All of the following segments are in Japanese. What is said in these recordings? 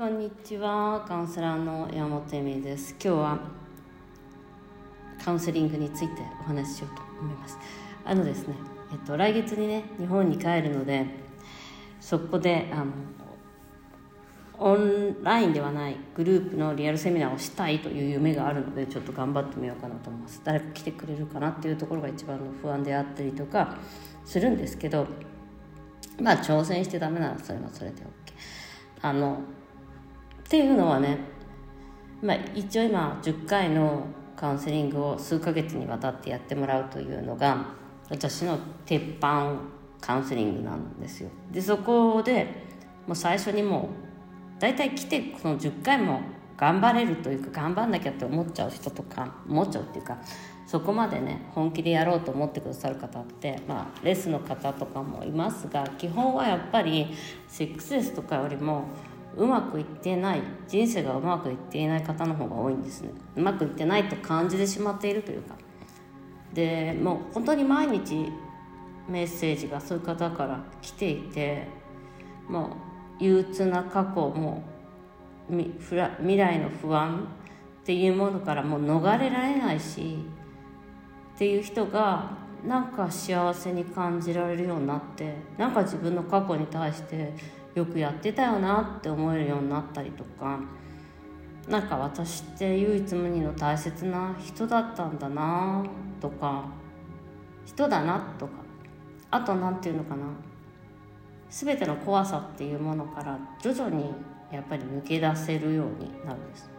こんにちはカウンセラーの山本恵美です。今日はカウンセリングについてお話ししようと思います。あのですねえっと来月にね日本に帰るのでそこであのオンラインではないグループのリアルセミナーをしたいという夢があるのでちょっと頑張ってみようかなと思います。誰か来てくれるかなっていうところが一番の不安であったりとかするんですけどまあ挑戦してダメならそれはそれで OK あのっていうのはね、まあ、一応今10回のカウンセリングを数ヶ月にわたってやってもらうというのが私の鉄板カウンセリングなんですよ。でそこでもう最初にもう大体来てこの10回も頑張れるというか頑張んなきゃって思っちゃう人とか思っちゃうっていうかそこまでね本気でやろうと思ってくださる方ってまあレスの方とかもいますが基本はやっぱりセックスレスとかよりもうまくいってない人生がうまくいっていない方の方が多いんですね。うまくいってないと感じてしまっているというか。でもう本当に毎日メッセージがそういう方から来ていてもう憂鬱な過去も未来の不安っていうものからもう逃れられないしっていう人がなんか幸せに感じられるようになってなんか自分の過去に対してよくやってたよなって思えるようになったりとかなんか私って唯一無二の大切な人だったんだなとか人だなとかあと何て言うのかな全ての怖さっていうものから徐々にやっぱり抜け出せるようになるんです。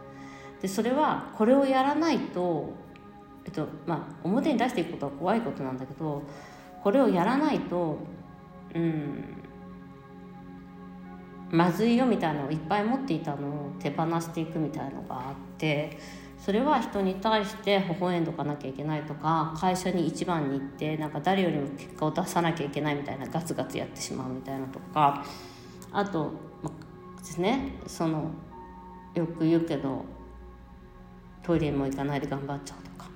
でそれはこれをやらないとえっとまあ表に出していくことは怖いことなんだけどこれをやらないとうんまずいよみたいなのをいっぱい持っていたのを手放していくみたいのがあってそれは人に対して微笑んどかなきゃいけないとか会社に一番に行ってなんか誰よりも結果を出さなきゃいけないみたいなガツガツやってしまうみたいなとかあと、まですねそのよく言うけどトイレも行かないで頑張っちゃうとか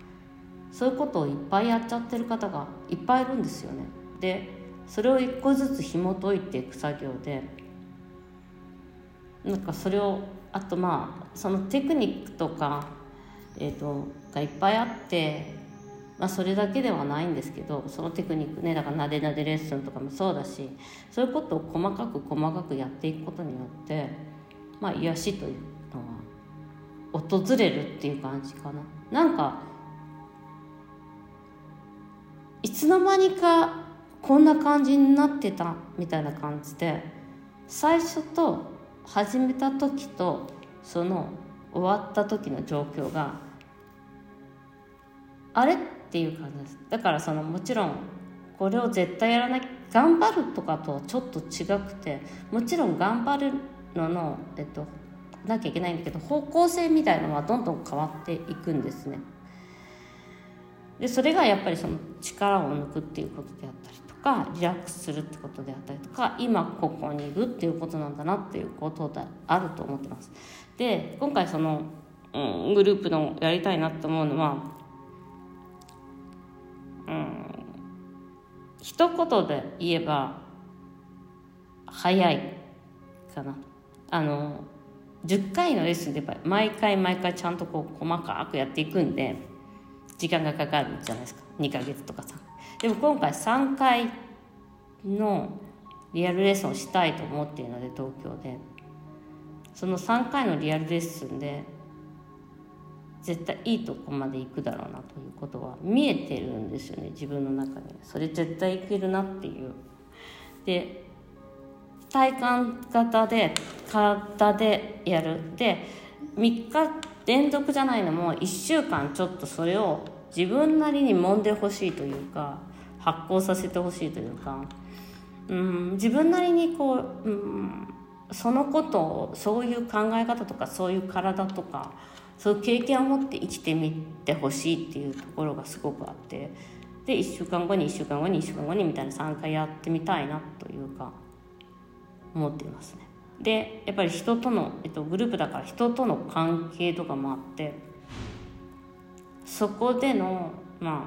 そういうことをいっぱいやっちゃってる方がいっぱいいるんですよね。でそれを一個ずつ紐解いていく作業でなんかそれをあとまあそのテクニックとか、えーと、がいっぱいあって、まあ、それだけではないんですけどそのテクニックねだからなでなでレッスンとかもそうだしそういうことを細かく細かくやっていくことによってまあ癒しというのは訪れるっていう感じかな。なんかいつの間にかこんな感じになってたみたいな感じで最初と始めた時とその終わった時の状況があれっていう感じです。だからそのもちろんこれを絶対やらなきゃ頑張るとかとちょっと違くてもちろん頑張るののえっとなきゃいけないんだけど方向性みたいのはどんどん変わっていくんですね。でそれがやっぱりその力を抜くっていうことであったりかリラックスするってことであったりとか今ここにいるっていうことなんだなっていうことであると思ってます。で今回その、うん、グループのやりたいなと思うのは、うん、一言で言えば早いかな。あの10回のレッスンでやっぱり毎回毎回ちゃんとこう細かくやっていくんで時間がかかるじゃないですか2ヶ月とかさでも今回3回のリアルレッスンをしたいと思っているので東京で。その3回のリアルレッスンで絶対いいとこまで行くだろうなということは見えてるんですよね自分の中にそれ絶対いけるなっていう。で体感型で体でやる。で3日連続じゃないのも1週間ちょっとそれを自分なりに揉んでほしいというか発酵させてほしいというか、うん、自分なりにこう、うん、そのことをそういう考え方とかそういう体とかそういう経験を持って生きてみてほしいっていうところがすごくあってで1週間後に1週間後に1週間後にみたいな3回やってみたいなというか思っていますね。でやっぱり人との、えっと、グループだから人との関係とかもあってそこでのま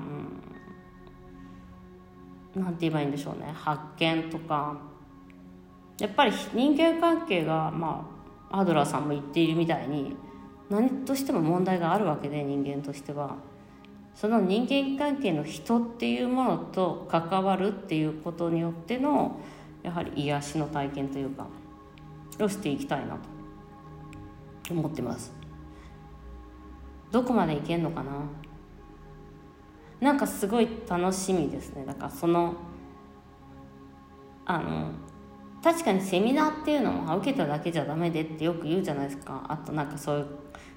あ、うん、なんて言えばいいんでしょうね。発見とか。やっぱり人間関係がまあアドラーさんも言っているみたいに何としても問題があるわけで人間としては。その人間関係の人っていうものと関わるっていうことによってのやはり癒しの体験というかをしていきたいなと思ってます。どこまでいけんのかな？なんかすごい楽しみですね。だからそのあの確かにセミナーっていうのは受けただけじゃダメでってよく言うじゃないですか。あとなんかそういう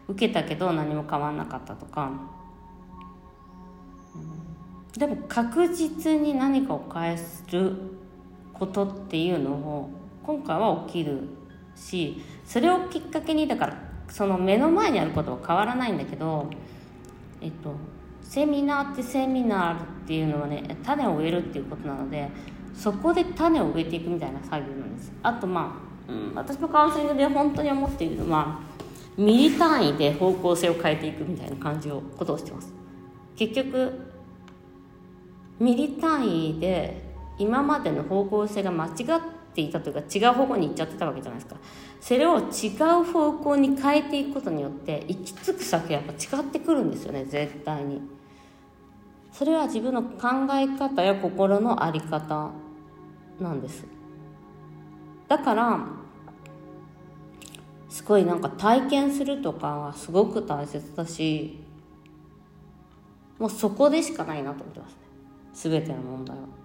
受けたけど何も変わんなかったとか、うん、でも確実に何かを返すことっていうのを今回は起きるしそれをきっかけにだからその目の前にあることは変わらないんだけどえっとセミナーってセミナーっていうのはね種を植えるっていうことなのでそこで種を植えていくみたいな作業なんです。あとまあ、うん、私のカウンセリングで本当に思っているのはミリ単位で方向性を変えていくみたいな感じをことをしてます。結局ミリ単位で今までの方向性が間違ってていたというか違う方向に行っちゃってたわけじゃないですか。それを違う方向に変えていくことによって行き着く先はやっぱ違ってくるんですよね絶対に。それは自分の考え方や心の在り方なんです。だからすごいなんか体験するとかはすごく大切だしもうそこでしかないなと思ってますね。全ての問題は。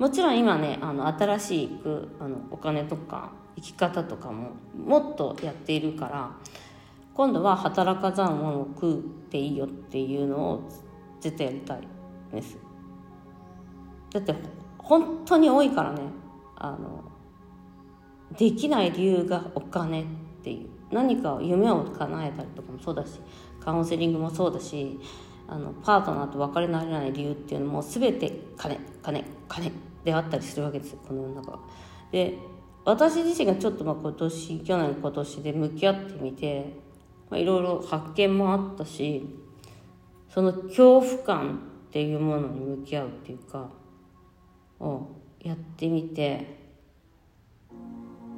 もちろん今ねあの新しいくあのお金とか生き方とかももっとやっているから今度は働かざる者を食うっていいよっていうのを絶対やりたいです。だって本当に多いからねあのできない理由がお金っていう。何か夢を叶えたりとかもそうだしカウンセリングもそうだしあのパートナーと別れられない理由っていうのも全て金金金。であったりするわけですこの世の中。で私自身がちょっとまあ今年去年今年で向き合ってみていろいろ発見もあったしその恐怖感っていうものに向き合うっていうかをやってみて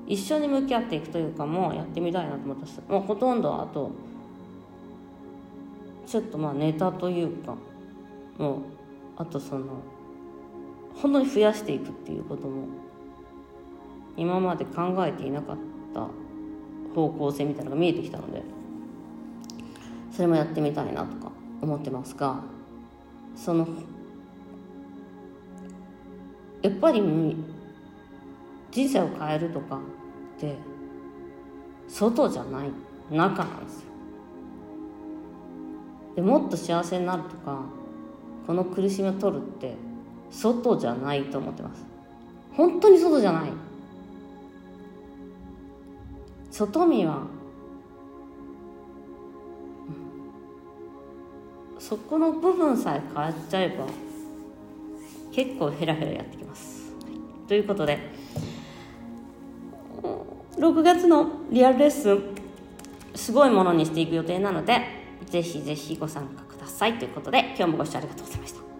一緒に向き合っていくというかもうやってみたいなと思ったもうほとんどあとちょっとまあネタというかもうあとその本当に増やしていくっていうことも今まで考えていなかった方向性みたいなのが見えてきたのでそれもやってみたいなとか思ってますがそのやっぱり人生を変えるとかって外じゃない中なんですよ。でもっと幸せになるとかこの苦しみを取るって外じゃないと思ってます本当に外じゃない外見はそこの部分さえ変わっちゃえば結構ヘラヘラやってきます。ということで6月のリアルレッスンすごいものにしていく予定なのでぜひぜひご参加くださいということで今日もご視聴ありがとうございました。